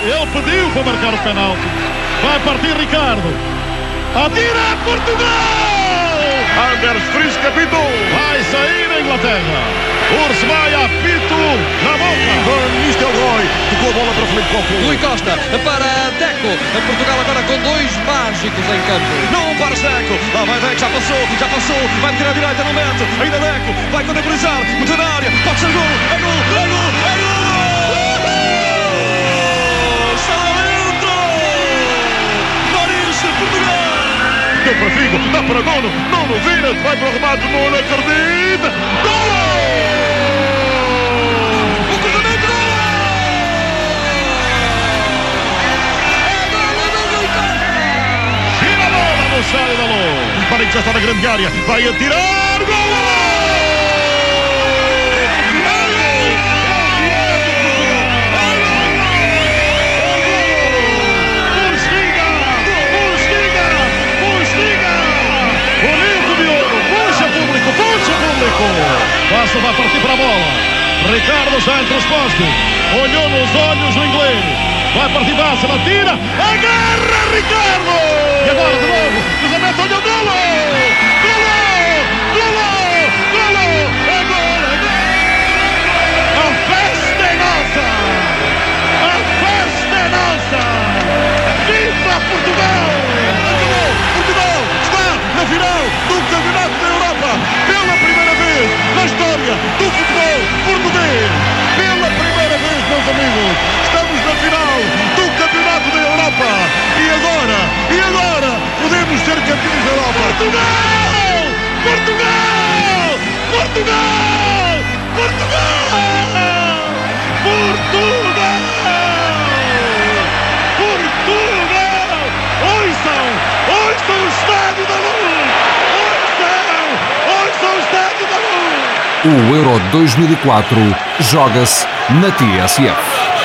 Ele pediu para marcar o penalti. Vai partir Ricardo. Atira Portugal! Anders Friis capítulo. Vai sair a Inglaterra. Urs vai apito na boca. Van Nistelrooy tocou a bola para Felipe Copo. Rui Costa para Deco. Portugal agora com dois mágicos em campo. Não para Deco. Lá vai Deco, já passou, já passou. Vai tirar a direita, não mete. Ainda Deco. Vai contemporizar. Meteu na área. Pode ser gol, Deu para Figo, dá para Nuno. Nuno vira, vai para o remate. Nuno acredita. Gol! Estádio da luz. Já está na grande área. Vai atirar. Gol! Público! Basta vai partir para a bola. Ricardo está entre os postes. Olhou nos olhos do inglês. Vai partir Bassa, ela tira. Agarra Ricardo! E agora de novo. Portugal! Portugal! Portugal! Portugal! Portugal! Portugal! Ouçam! Ouçam o Estádio da Luz! Ouçam! Ouçam o Estádio da Luz! O Euro 2004 joga-se na TSF.